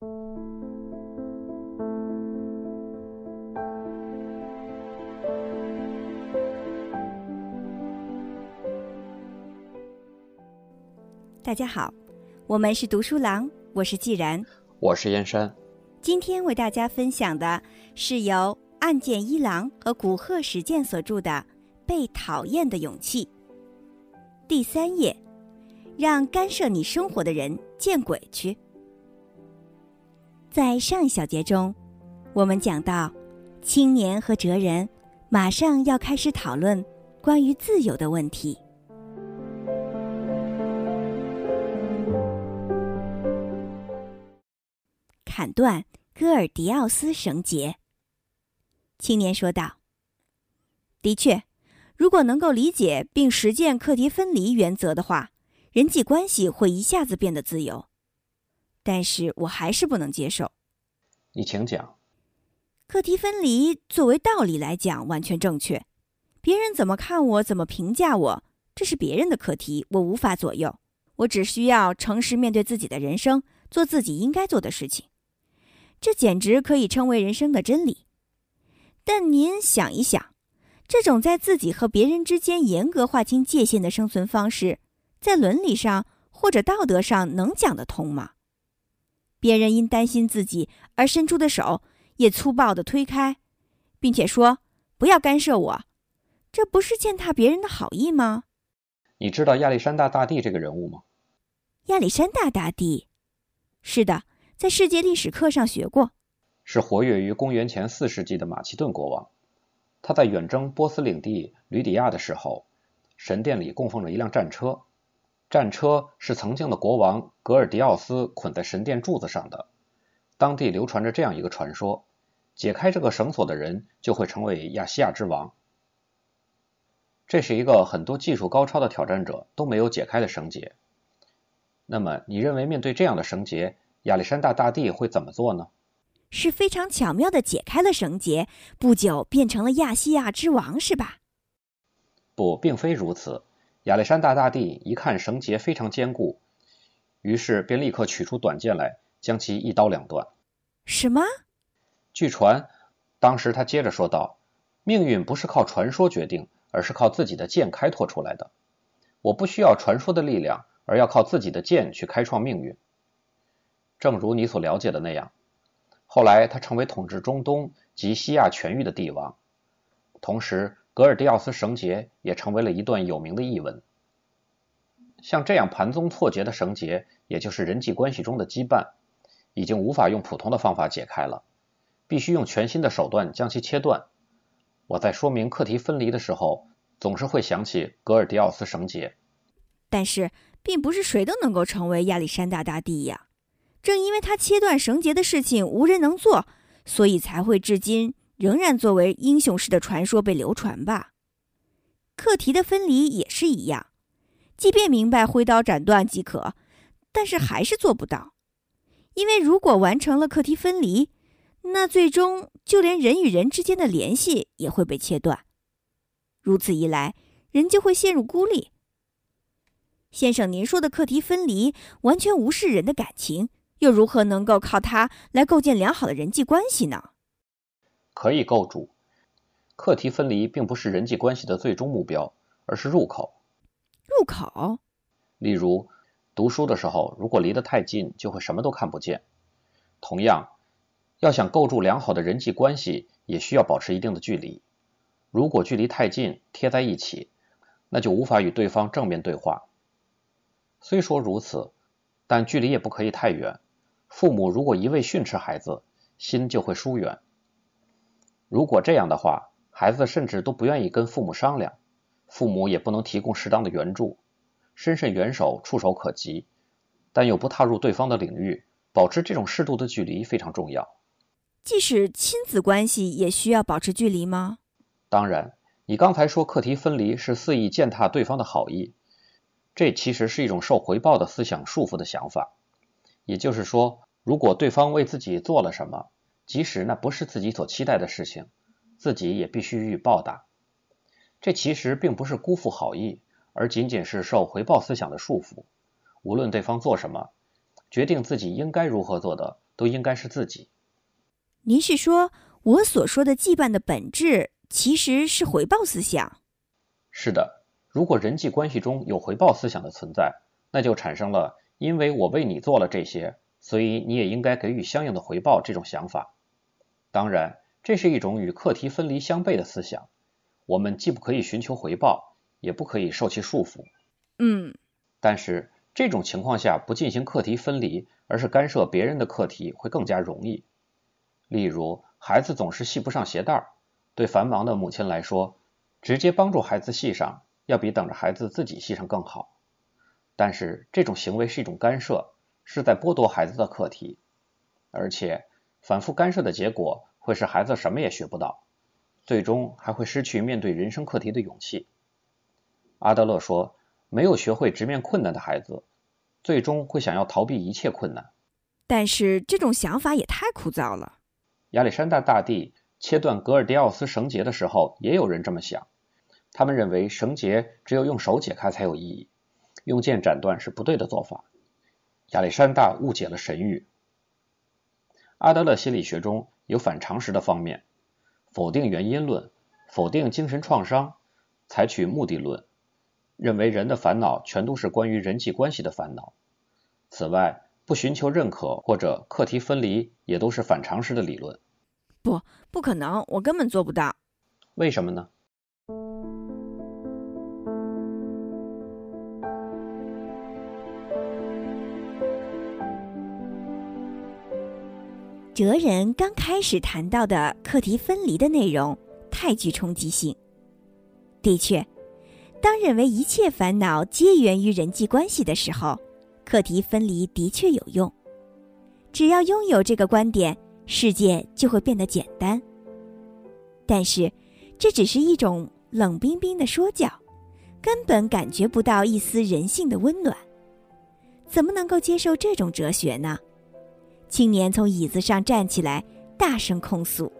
大家好，我们是读书郎，我是既然，我是燕山。今天为大家分享的是由岸见一郎和古贺史健所著的《被讨厌的勇气》第三页，让干涉你生活的人见鬼去。在上一小节中，我们讲到，青年和哲人马上要开始讨论关于自由的问题。砍断戈尔迪奥斯绳结。青年说道：“的确，如果能够理解并实践课题分离原则的话，人际关系会一下子变得自由。但是我还是不能接受。”你请讲。课题分离作为道理来讲完全正确，别人怎么看我，怎么评价我，这是别人的课题，我无法左右。我只需要诚实面对自己的人生，做自己应该做的事情。这简直可以称为人生的真理。但您想一想，这种在自己和别人之间严格划清界限的生存方式，在伦理上或者道德上能讲得通吗？别人因担心自己而伸出的手，也粗暴地推开，并且说“不要干涉我”，这不是践踏别人的好意吗？你知道亚历山大大帝这个人物吗？亚历山大大帝，是的。在世界历史课上学过，是活跃于公元前四世纪的马其顿国王。他在远征波斯领地吕底亚的时候，神殿里供奉着一辆战车，战车是曾经的国王格尔迪奥斯捆在神殿柱子上的。当地流传着这样一个传说：解开这个绳索的人就会成为亚细亚之王。这是一个很多技术高超的挑战者都没有解开的绳结。那么，你认为面对这样的绳结？亚历山大大帝会怎么做呢？是非常巧妙的解开了绳结，不久变成了亚细亚之王，是吧？不，并非如此。亚历山大大帝一看绳结非常坚固，于是便立刻取出短剑来，将其一刀两断。什么？据传，当时他接着说道：“命运不是靠传说决定，而是靠自己的剑开拓出来的。我不需要传说的力量，而要靠自己的剑去开创命运。”正如你所了解的那样，后来他成为统治中东及西亚全域的帝王。同时，格尔迪奥斯绳结也成为了一段有名的译文。像这样盘宗错节的绳结，也就是人际关系中的羁绊，已经无法用普通的方法解开了，必须用全新的手段将其切断。我在说明课题分离的时候，总是会想起格尔迪奥斯绳结。但是，并不是谁都能够成为亚历山大大帝呀。正因为他切断绳结的事情无人能做，所以才会至今仍然作为英雄式的传说被流传吧。课题的分离也是一样，即便明白挥刀斩断即可，但是还是做不到。因为如果完成了课题分离，那最终就连人与人之间的联系也会被切断。如此一来，人就会陷入孤立。先生，您说的课题分离完全无视人的感情。又如何能够靠它来构建良好的人际关系呢？可以构筑。课题分离并不是人际关系的最终目标，而是入口。入口。例如，读书的时候，如果离得太近，就会什么都看不见。同样，要想构筑良好的人际关系，也需要保持一定的距离。如果距离太近，贴在一起，那就无法与对方正面对话。虽说如此，但距离也不可以太远。父母如果一味训斥孩子，心就会疏远。如果这样的话，孩子甚至都不愿意跟父母商量，父母也不能提供适当的援助。伸伸援手，触手可及，但又不踏入对方的领域，保持这种适度的距离非常重要。即使亲子关系也需要保持距离吗？当然，你刚才说课题分离是肆意践踏对方的好意，这其实是一种受回报的思想束缚的想法。也就是说，如果对方为自己做了什么，即使那不是自己所期待的事情，自己也必须予以报答。这其实并不是辜负好意，而仅仅是受回报思想的束缚。无论对方做什么，决定自己应该如何做的，都应该是自己。您是说，我所说的羁绊的本质其实是回报思想？是的，如果人际关系中有回报思想的存在，那就产生了“因为我为你做了这些，所以你也应该给予相应的回报”这种想法。当然，这是一种与课题分离相悖的思想。我们既不可以寻求回报，也不可以受其束缚。嗯，但是这种情况下不进行课题分离，而是干涉别人的课题，会更加容易。例如，孩子总是系不上鞋带儿，对繁忙的母亲来说，直接帮助孩子系上，要比等着孩子自己系上更好。但是这种行为是一种干涉，是在剥夺孩子的课题，而且反复干涉的结果会使孩子什么也学不到，最终还会失去面对人生课题的勇气。阿德勒说，没有学会直面困难的孩子，最终会想要逃避一切困难。但是这种想法也太枯燥了。亚历山大大帝切断格尔迪奥斯绳结的时候，也有人这么想。他们认为绳结只有用手解开才有意义，用剑斩断是不对的做法。亚历山大误解了神谕。阿德勒心理学中有反常识的方面，否定原因论，否定精神创伤，采取目的论，认为人的烦恼全都是关于人际关系的烦恼。此外，不寻求认可或者课题分离，也都是反常识的理论。不，不可能，我根本做不到。为什么呢？哲人刚开始谈到的课题分离的内容太具冲击性。的确，当认为一切烦恼皆源于人际关系的时候。课题分离的确有用，只要拥有这个观点，世界就会变得简单。但是，这只是一种冷冰冰的说教，根本感觉不到一丝人性的温暖。怎么能够接受这种哲学呢？青年从椅子上站起来，大声控诉。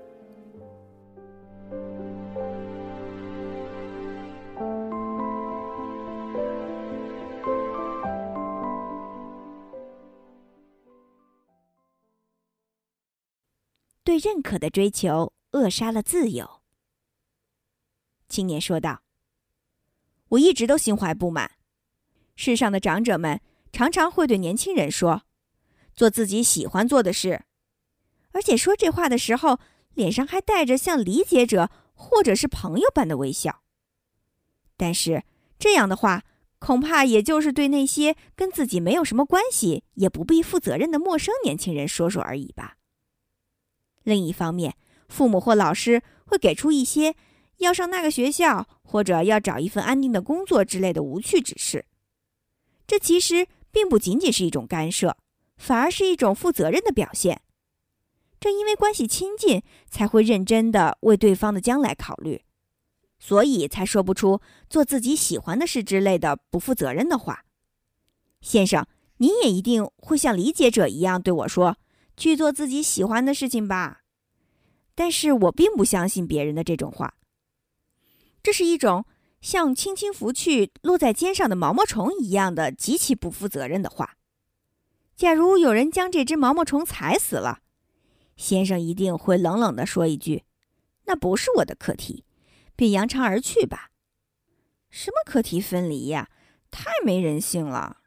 对认可的追求扼杀了自由。青年说道：“我一直都心怀不满。世上的长者们常常会对年轻人说：‘做自己喜欢做的事。’而且说这话的时候，脸上还带着像理解者或者是朋友般的微笑。但是这样的话，恐怕也就是对那些跟自己没有什么关系、也不必负责任的陌生年轻人说说而已吧。”另一方面，父母或老师会给出一些要上那个学校或者要找一份安定的工作之类的无趣指示。这其实并不仅仅是一种干涉，反而是一种负责任的表现。正因为关系亲近，才会认真的为对方的将来考虑，所以才说不出做自己喜欢的事之类的不负责任的话。先生，你也一定会像理解者一样对我说。去做自己喜欢的事情吧，但是我并不相信别人的这种话。这是一种像轻轻拂去落在肩上的毛毛虫一样的极其不负责任的话。假如有人将这只毛毛虫踩死了，先生一定会冷冷地说一句：“那不是我的课题，便扬长而去吧。”什么课题分离呀？太没人性了！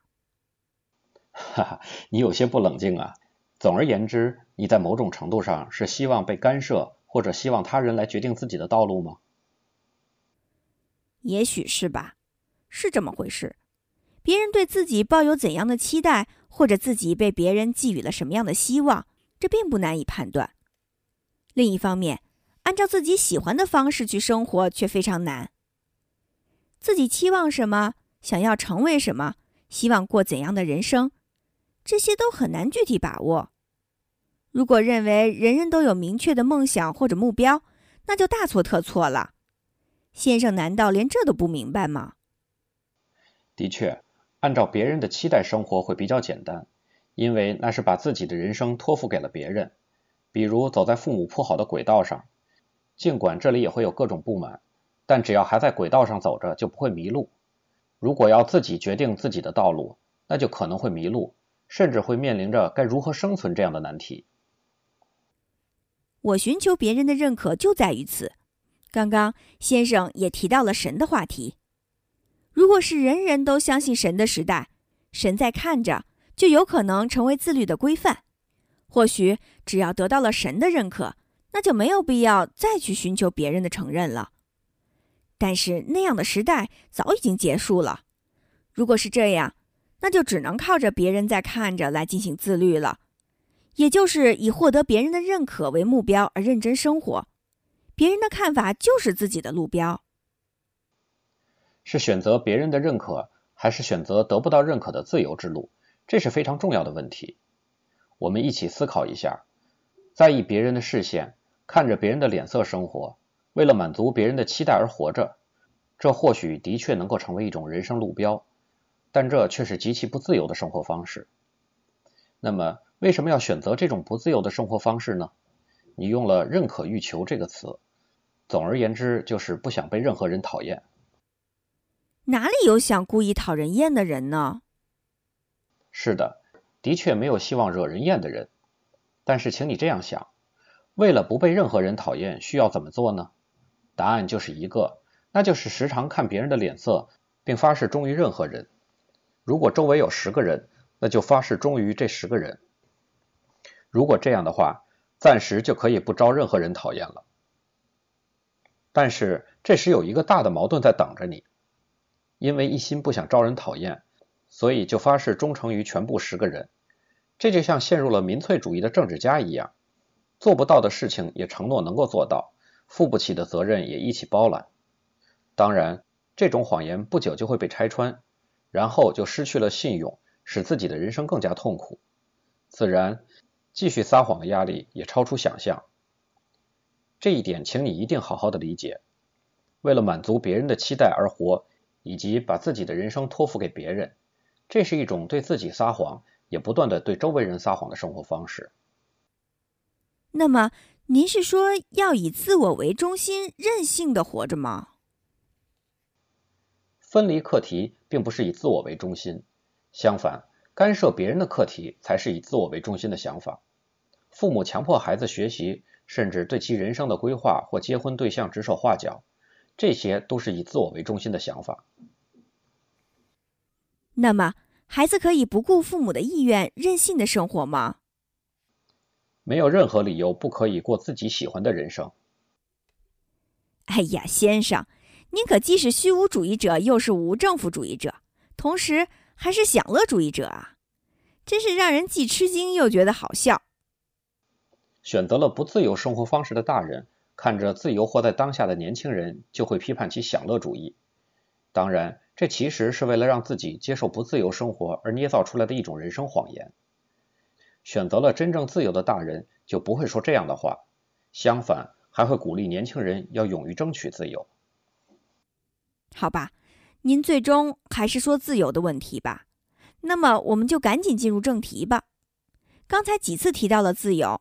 哈哈，你有些不冷静啊。总而言之，你在某种程度上是希望被干涉，或者希望他人来决定自己的道路吗？也许是吧，是这么回事。别人对自己抱有怎样的期待，或者自己被别人寄予了什么样的希望，这并不难以判断。另一方面，按照自己喜欢的方式去生活却非常难。自己期望什么，想要成为什么，希望过怎样的人生，这些都很难具体把握。如果认为人人都有明确的梦想或者目标，那就大错特错了。先生难道连这都不明白吗？的确，按照别人的期待生活会比较简单，因为那是把自己的人生托付给了别人。比如走在父母铺好的轨道上，尽管这里也会有各种不满，但只要还在轨道上走着，就不会迷路。如果要自己决定自己的道路，那就可能会迷路。甚至会面临着该如何生存这样的难题。我寻求别人的认可就在于此。刚刚先生也提到了神的话题。如果是人人都相信神的时代，神在看着，就有可能成为自律的规范。或许只要得到了神的认可，那就没有必要再去寻求别人的承认了。但是那样的时代早已经结束了。如果是这样，那就只能靠着别人在看着来进行自律了。也就是以获得别人的认可为目标而认真生活，别人的看法就是自己的路标。是选择别人的认可，还是选择得不到认可的自由之路？这是非常重要的问题。我们一起思考一下：在意别人的视线，看着别人的脸色生活，为了满足别人的期待而活着，这或许的确能够成为一种人生路标，但这却是极其不自由的生活方式。那么，为什么要选择这种不自由的生活方式呢？你用了“认可欲求”这个词，总而言之就是不想被任何人讨厌。哪里有想故意讨人厌的人呢？是的，的确没有希望惹人厌的人。但是，请你这样想：为了不被任何人讨厌，需要怎么做呢？答案就是一个，那就是时常看别人的脸色，并发誓忠于任何人。如果周围有十个人，那就发誓忠于这十个人。如果这样的话，暂时就可以不招任何人讨厌了。但是这时有一个大的矛盾在等着你，因为一心不想招人讨厌，所以就发誓忠诚于全部十个人。这就像陷入了民粹主义的政治家一样，做不到的事情也承诺能够做到，负不起的责任也一起包揽。当然，这种谎言不久就会被拆穿，然后就失去了信用，使自己的人生更加痛苦。自然。继续撒谎的压力也超出想象，这一点请你一定好好的理解。为了满足别人的期待而活，以及把自己的人生托付给别人，这是一种对自己撒谎，也不断的对周围人撒谎的生活方式。那么，您是说要以自我为中心、任性的活着吗？分离课题并不是以自我为中心，相反。干涉别人的课题才是以自我为中心的想法。父母强迫孩子学习，甚至对其人生的规划或结婚对象指手画脚，这些都是以自我为中心的想法。那么，孩子可以不顾父母的意愿，任性的生活吗？没有任何理由不可以过自己喜欢的人生。哎呀，先生，您可既是虚无主义者，又是无政府主义者，同时。还是享乐主义者啊，真是让人既吃惊又觉得好笑。选择了不自由生活方式的大人，看着自由活在当下的年轻人，就会批判其享乐主义。当然，这其实是为了让自己接受不自由生活而捏造出来的一种人生谎言。选择了真正自由的大人，就不会说这样的话，相反，还会鼓励年轻人要勇于争取自由。好吧。您最终还是说自由的问题吧，那么我们就赶紧进入正题吧。刚才几次提到了自由，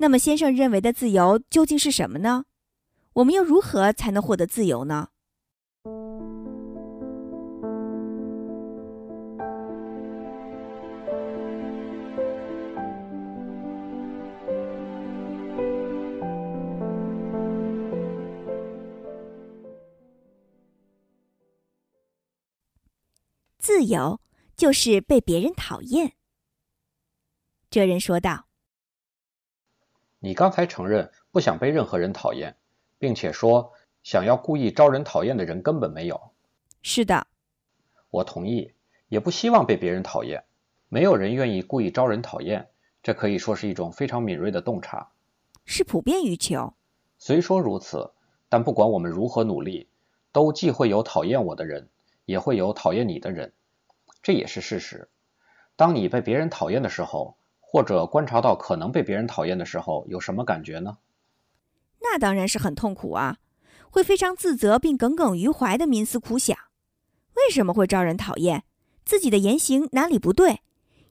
那么先生认为的自由究竟是什么呢？我们又如何才能获得自由呢？自由就是被别人讨厌。这人说道：“你刚才承认不想被任何人讨厌，并且说想要故意招人讨厌的人根本没有。”是的，我同意，也不希望被别人讨厌。没有人愿意故意招人讨厌，这可以说是一种非常敏锐的洞察，是普遍欲求。虽说如此，但不管我们如何努力，都既会有讨厌我的人，也会有讨厌你的人。这也是事实。当你被别人讨厌的时候，或者观察到可能被别人讨厌的时候，有什么感觉呢？那当然是很痛苦啊，会非常自责并耿耿于怀的冥思苦想：为什么会招人讨厌？自己的言行哪里不对？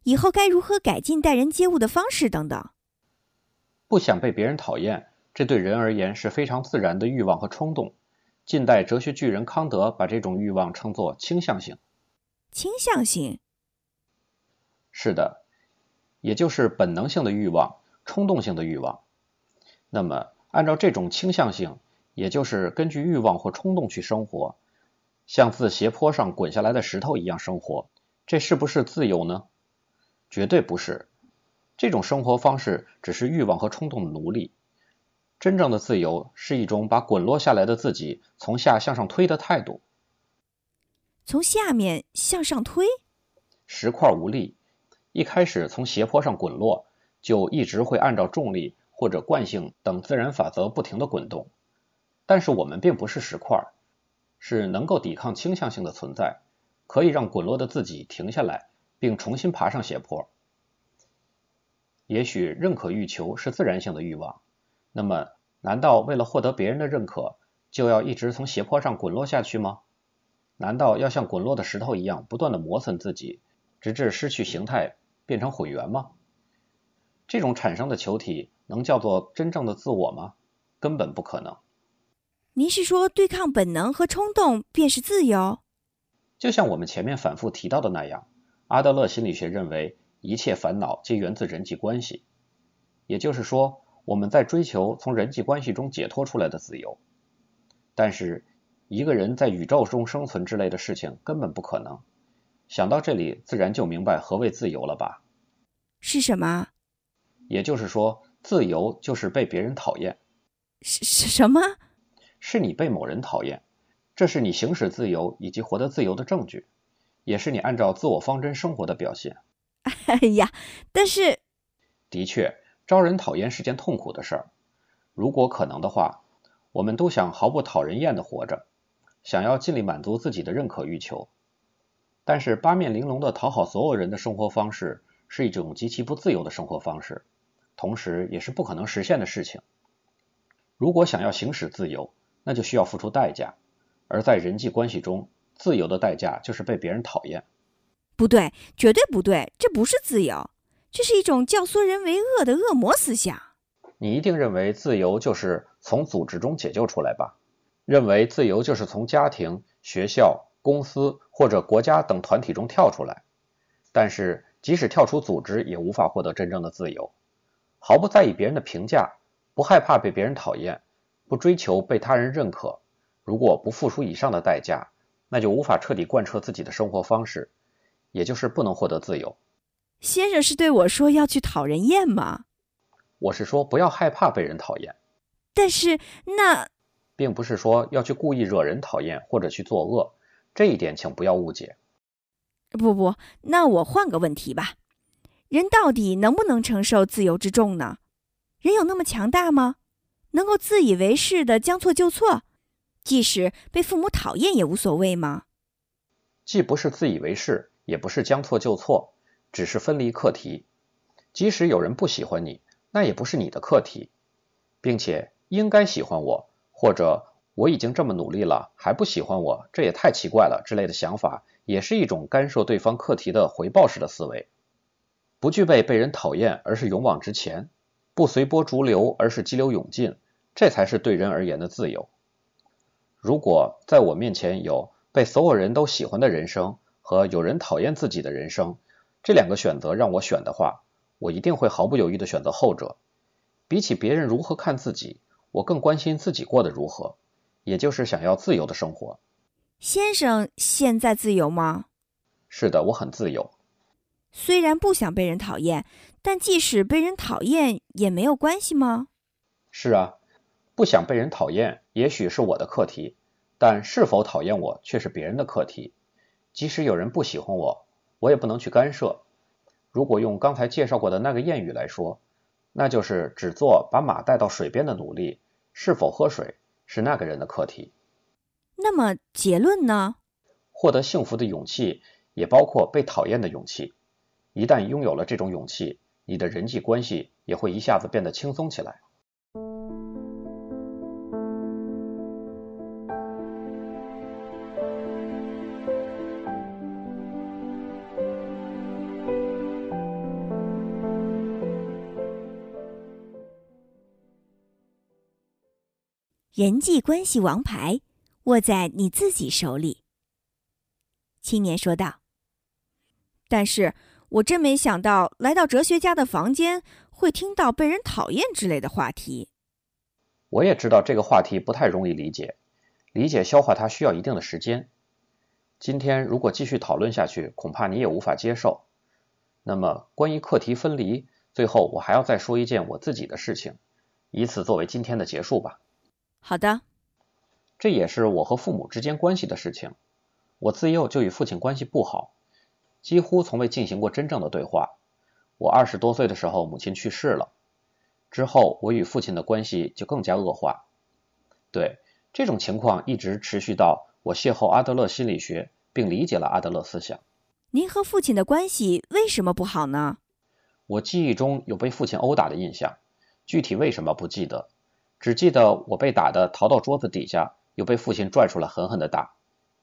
以后该如何改进待人接物的方式等等。不想被别人讨厌，这对人而言是非常自然的欲望和冲动。近代哲学巨人康德把这种欲望称作倾向性。倾向性，是的，也就是本能性的欲望、冲动性的欲望。那么，按照这种倾向性，也就是根据欲望或冲动去生活，像自斜坡上滚下来的石头一样生活，这是不是自由呢？绝对不是。这种生活方式只是欲望和冲动的奴隶。真正的自由是一种把滚落下来的自己从下向上推的态度。从下面向上推，石块无力，一开始从斜坡上滚落，就一直会按照重力或者惯性等自然法则不停的滚动。但是我们并不是石块，是能够抵抗倾向性的存在，可以让滚落的自己停下来，并重新爬上斜坡。也许认可欲求是自然性的欲望。那么，难道为了获得别人的认可，就要一直从斜坡上滚落下去吗？难道要像滚落的石头一样，不断的磨损自己，直至失去形态，变成混元吗？这种产生的球体能叫做真正的自我吗？根本不可能。您是说，对抗本能和冲动便是自由？就像我们前面反复提到的那样，阿德勒心理学认为，一切烦恼皆源自人际关系，也就是说。我们在追求从人际关系中解脱出来的自由，但是一个人在宇宙中生存之类的事情根本不可能。想到这里，自然就明白何谓自由了吧？是什么？也就是说，自由就是被别人讨厌。是是什么？是你被某人讨厌，这是你行使自由以及活得自由的证据，也是你按照自我方针生活的表现。哎呀，但是，的确。招人讨厌是件痛苦的事儿。如果可能的话，我们都想毫不讨人厌的活着，想要尽力满足自己的认可欲求。但是八面玲珑的讨好所有人的生活方式是一种极其不自由的生活方式，同时也是不可能实现的事情。如果想要行使自由，那就需要付出代价。而在人际关系中，自由的代价就是被别人讨厌。不对，绝对不对，这不是自由。这是一种教唆人为恶的恶魔思想。你一定认为自由就是从组织中解救出来吧？认为自由就是从家庭、学校、公司或者国家等团体中跳出来。但是，即使跳出组织，也无法获得真正的自由。毫不在意别人的评价，不害怕被别人讨厌，不追求被他人认可。如果不付出以上的代价，那就无法彻底贯彻自己的生活方式，也就是不能获得自由。先生是对我说要去讨人厌吗？我是说不要害怕被人讨厌。但是那，并不是说要去故意惹人讨厌或者去作恶，这一点请不要误解。不不，那我换个问题吧：人到底能不能承受自由之重呢？人有那么强大吗？能够自以为是的将错就错，即使被父母讨厌也无所谓吗？既不是自以为是，也不是将错就错。只是分离课题，即使有人不喜欢你，那也不是你的课题，并且应该喜欢我，或者我已经这么努力了还不喜欢我，这也太奇怪了之类的想法，也是一种干涉对方课题的回报式的思维。不具备被人讨厌，而是勇往直前；不随波逐流，而是激流勇进，这才是对人而言的自由。如果在我面前有被所有人都喜欢的人生和有人讨厌自己的人生，这两个选择让我选的话，我一定会毫不犹豫的选择后者。比起别人如何看自己，我更关心自己过得如何，也就是想要自由的生活。先生，现在自由吗？是的，我很自由。虽然不想被人讨厌，但即使被人讨厌也没有关系吗？是啊，不想被人讨厌，也许是我的课题，但是否讨厌我却是别人的课题。即使有人不喜欢我。我也不能去干涉。如果用刚才介绍过的那个谚语来说，那就是只做把马带到水边的努力，是否喝水是那个人的课题。那么结论呢？获得幸福的勇气也包括被讨厌的勇气。一旦拥有了这种勇气，你的人际关系也会一下子变得轻松起来。人际关系王牌握在你自己手里。青年说道：“但是我真没想到来到哲学家的房间会听到被人讨厌之类的话题。我也知道这个话题不太容易理解，理解消化它需要一定的时间。今天如果继续讨论下去，恐怕你也无法接受。那么关于课题分离，最后我还要再说一件我自己的事情，以此作为今天的结束吧。好的，这也是我和父母之间关系的事情。我自幼就与父亲关系不好，几乎从未进行过真正的对话。我二十多岁的时候，母亲去世了，之后我与父亲的关系就更加恶化。对这种情况一直持续到我邂逅阿德勒心理学，并理解了阿德勒思想。您和父亲的关系为什么不好呢？我记忆中有被父亲殴打的印象，具体为什么不记得，只记得我被打的逃到桌子底下，又被父亲拽出来狠狠的打。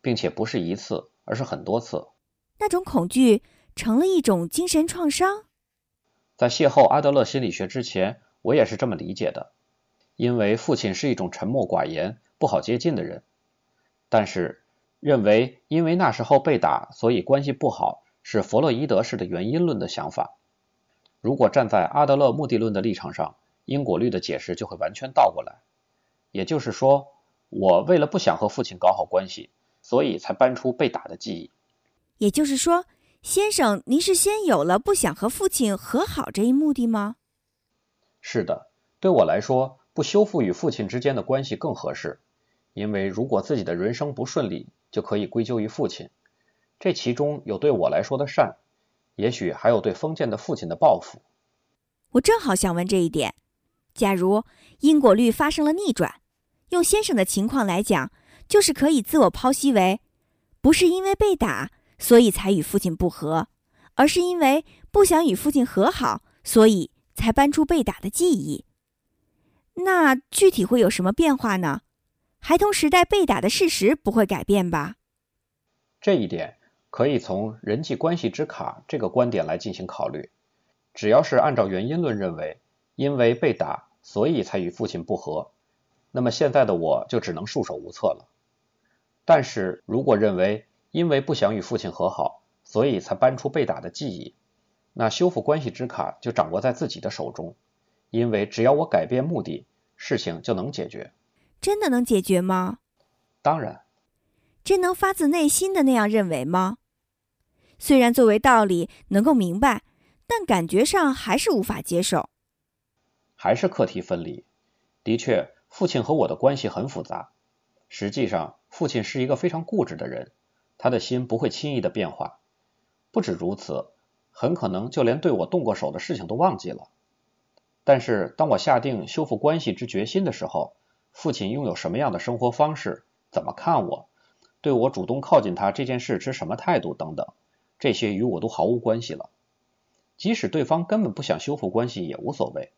并且不是一次，而是很多次。那种恐惧成了一种精神创伤。在邂逅阿德勒心理学之前，我也是这么理解的，因为父亲是一种沉默寡言、不好接近的人。但是，认为因为那时候被打，所以关系不好，是弗洛伊德式的原因论的想法。如果站在阿德勒目的论的立场上，因果律的解释就会完全倒过来。也就是说，我为了不想和父亲搞好关系。所以才搬出被打的记忆。也就是说，先生，您是先有了不想和父亲和好这一目的吗？是的，对我来说，不修复与父亲之间的关系更合适。因为如果自己的人生不顺利，就可以归咎于父亲。这其中有对我来说的善，也许还有对封建的父亲的报复。我正好想问这一点：假如因果律发生了逆转，用先生的情况来讲。就是可以自我剖析为，不是因为被打，所以才与父亲不和，而是因为不想与父亲和好，所以才搬出被打的记忆。那具体会有什么变化呢？孩童时代被打的事实不会改变吧？这一点可以从人际关系之卡这个观点来进行考虑。只要是按照原因论认为，因为被打，所以才与父亲不和，那么现在的我就只能束手无策了。但是如果认为因为不想与父亲和好，所以才搬出被打的记忆，那修复关系之卡就掌握在自己的手中，因为只要我改变目的，事情就能解决。真的能解决吗？当然。真能发自内心的那样认为吗？虽然作为道理能够明白，但感觉上还是无法接受。还是课题分离。的确，父亲和我的关系很复杂。实际上，父亲是一个非常固执的人，他的心不会轻易的变化。不止如此，很可能就连对我动过手的事情都忘记了。但是，当我下定修复关系之决心的时候，父亲拥有什么样的生活方式，怎么看我，对我主动靠近他这件事持什么态度等等，这些与我都毫无关系了。即使对方根本不想修复关系也无所谓。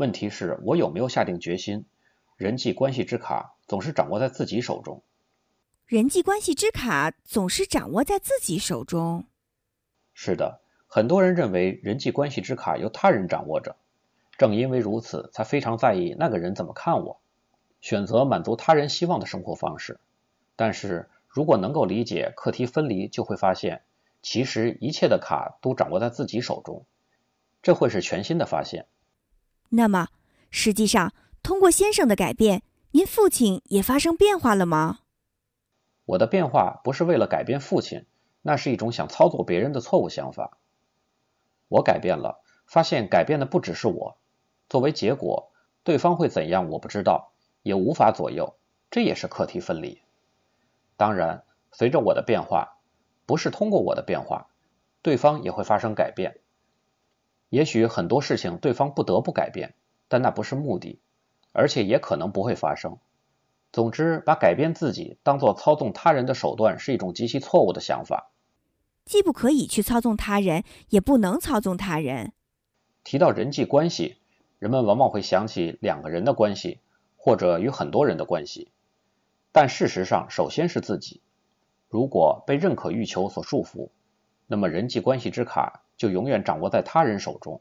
问题是我有没有下定决心？人际关系之卡总是掌握在自己手中。人际关系之卡总是掌握在自己手中。是的，很多人认为人际关系之卡由他人掌握着，正因为如此，才非常在意那个人怎么看我，选择满足他人希望的生活方式。但是如果能够理解课题分离，就会发现，其实一切的卡都掌握在自己手中，这会是全新的发现。那么，实际上。通过先生的改变，您父亲也发生变化了吗？我的变化不是为了改变父亲，那是一种想操作别人的错误想法。我改变了，发现改变的不只是我。作为结果，对方会怎样我不知道，也无法左右，这也是课题分离。当然，随着我的变化，不是通过我的变化，对方也会发生改变。也许很多事情对方不得不改变，但那不是目的。而且也可能不会发生。总之，把改变自己当做操纵他人的手段是一种极其错误的想法。既不可以去操纵他人，也不能操纵他人。提到人际关系，人们往往会想起两个人的关系，或者与很多人的关系。但事实上，首先是自己。如果被认可欲求所束缚，那么人际关系之卡就永远掌握在他人手中。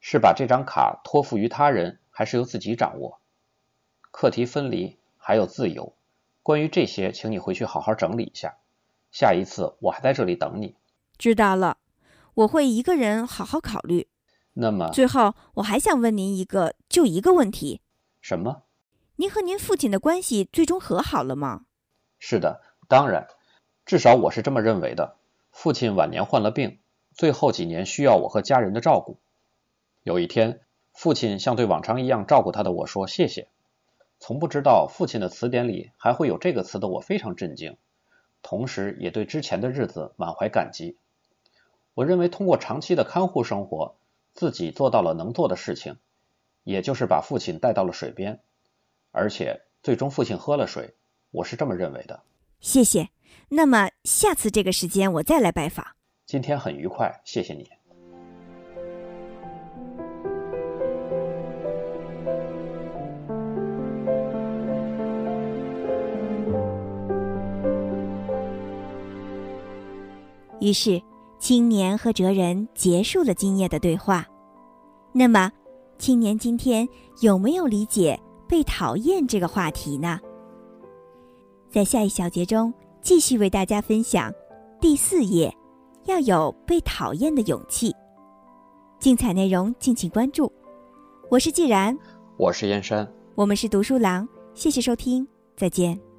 是把这张卡托付于他人。还是由自己掌握，课题分离还有自由。关于这些，请你回去好好整理一下。下一次我还在这里等你。知道了，我会一个人好好考虑。那么，最后我还想问您一个，就一个问题：什么？您和您父亲的关系最终和好了吗？是的，当然，至少我是这么认为的。父亲晚年患了病，最后几年需要我和家人的照顾。有一天，父亲像对往常一样照顾他的我说：“谢谢。”从不知道父亲的词典里还会有这个词的我非常震惊，同时也对之前的日子满怀感激。我认为通过长期的看护生活。自己做到了能做的事情，也就是把父亲带到了水边，而且最终父亲喝了水，我是这么认为的。谢谢。那么下次这个时间我再来拜访。今天很愉快，谢谢你。于是。青年和哲人结束了今夜的对话。那么，青年今天有没有理解被讨厌这个话题呢？在下一小节中，继续为大家分享第四页，要有被讨厌的勇气。精彩内容敬请关注。我是既然，我是燕山，我们是读书郎。谢谢收听，再见。